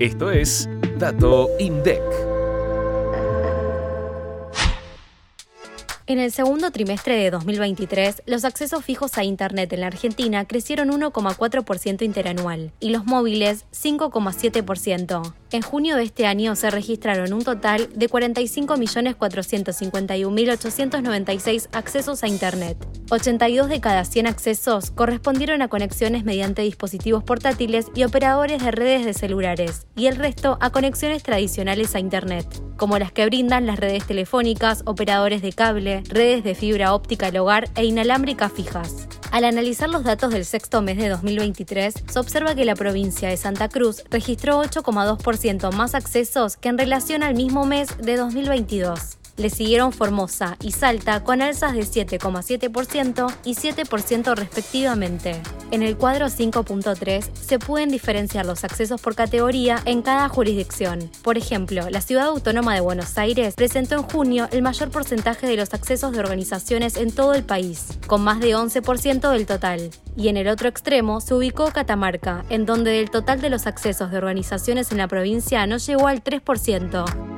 Esto es Dato INDEC. En el segundo trimestre de 2023, los accesos fijos a Internet en la Argentina crecieron 1,4% interanual y los móviles 5,7%. En junio de este año se registraron un total de 45.451.896 accesos a Internet. 82 de cada 100 accesos correspondieron a conexiones mediante dispositivos portátiles y operadores de redes de celulares, y el resto a conexiones tradicionales a Internet, como las que brindan las redes telefónicas, operadores de cable, redes de fibra óptica al hogar e inalámbricas fijas. Al analizar los datos del sexto mes de 2023, se observa que la provincia de Santa Cruz registró 8,2% más accesos que en relación al mismo mes de 2022. Le siguieron Formosa y Salta con alzas de 7,7% y 7% respectivamente. En el cuadro 5.3 se pueden diferenciar los accesos por categoría en cada jurisdicción. Por ejemplo, la Ciudad Autónoma de Buenos Aires presentó en junio el mayor porcentaje de los accesos de organizaciones en todo el país, con más de 11% del total. Y en el otro extremo se ubicó Catamarca, en donde del total de los accesos de organizaciones en la provincia no llegó al 3%.